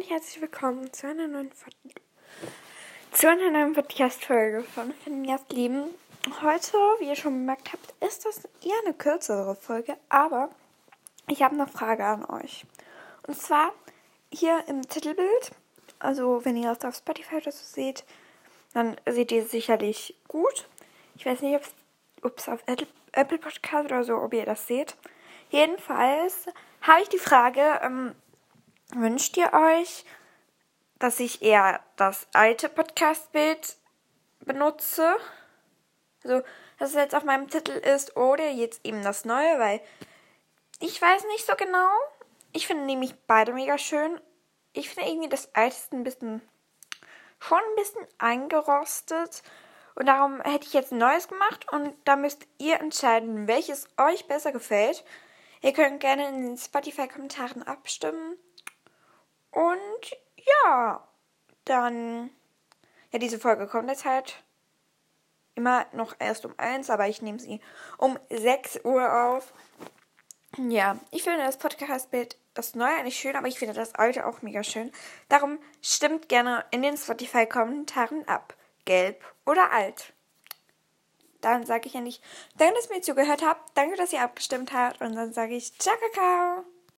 und herzlich willkommen zu einer neuen, zu einer neuen Podcast-Folge von Finjas Leben. Heute, wie ihr schon bemerkt habt, ist das eher eine kürzere Folge, aber ich habe eine Frage an euch. Und zwar hier im Titelbild, also wenn ihr das auf Spotify oder so seht, dann seht ihr es sicherlich gut. Ich weiß nicht, ob es auf Apple Podcast oder so, ob ihr das seht. Jedenfalls habe ich die Frage, ähm, wünscht ihr euch, dass ich eher das alte Podcast-Bild benutze? Also, dass es jetzt auf meinem Titel ist oder jetzt eben das neue, weil ich weiß nicht so genau. Ich finde nämlich beide mega schön. Ich finde irgendwie das alte ein bisschen schon ein bisschen eingerostet. Und darum hätte ich jetzt ein neues gemacht und da müsst ihr entscheiden, welches euch besser gefällt. Ihr könnt gerne in den Spotify-Kommentaren abstimmen. Und ja, dann. Ja, diese Folge kommt jetzt halt immer noch erst um eins, aber ich nehme sie um 6 Uhr auf. Ja, ich finde das Podcast-Bild, das neue eigentlich schön, aber ich finde das alte auch mega schön. Darum stimmt gerne in den Spotify-Kommentaren ab. Gelb oder alt dann sage ich nicht, danke, dass ihr mir zugehört habt, danke, dass ihr abgestimmt habt und dann sage ich ciao, Kakao.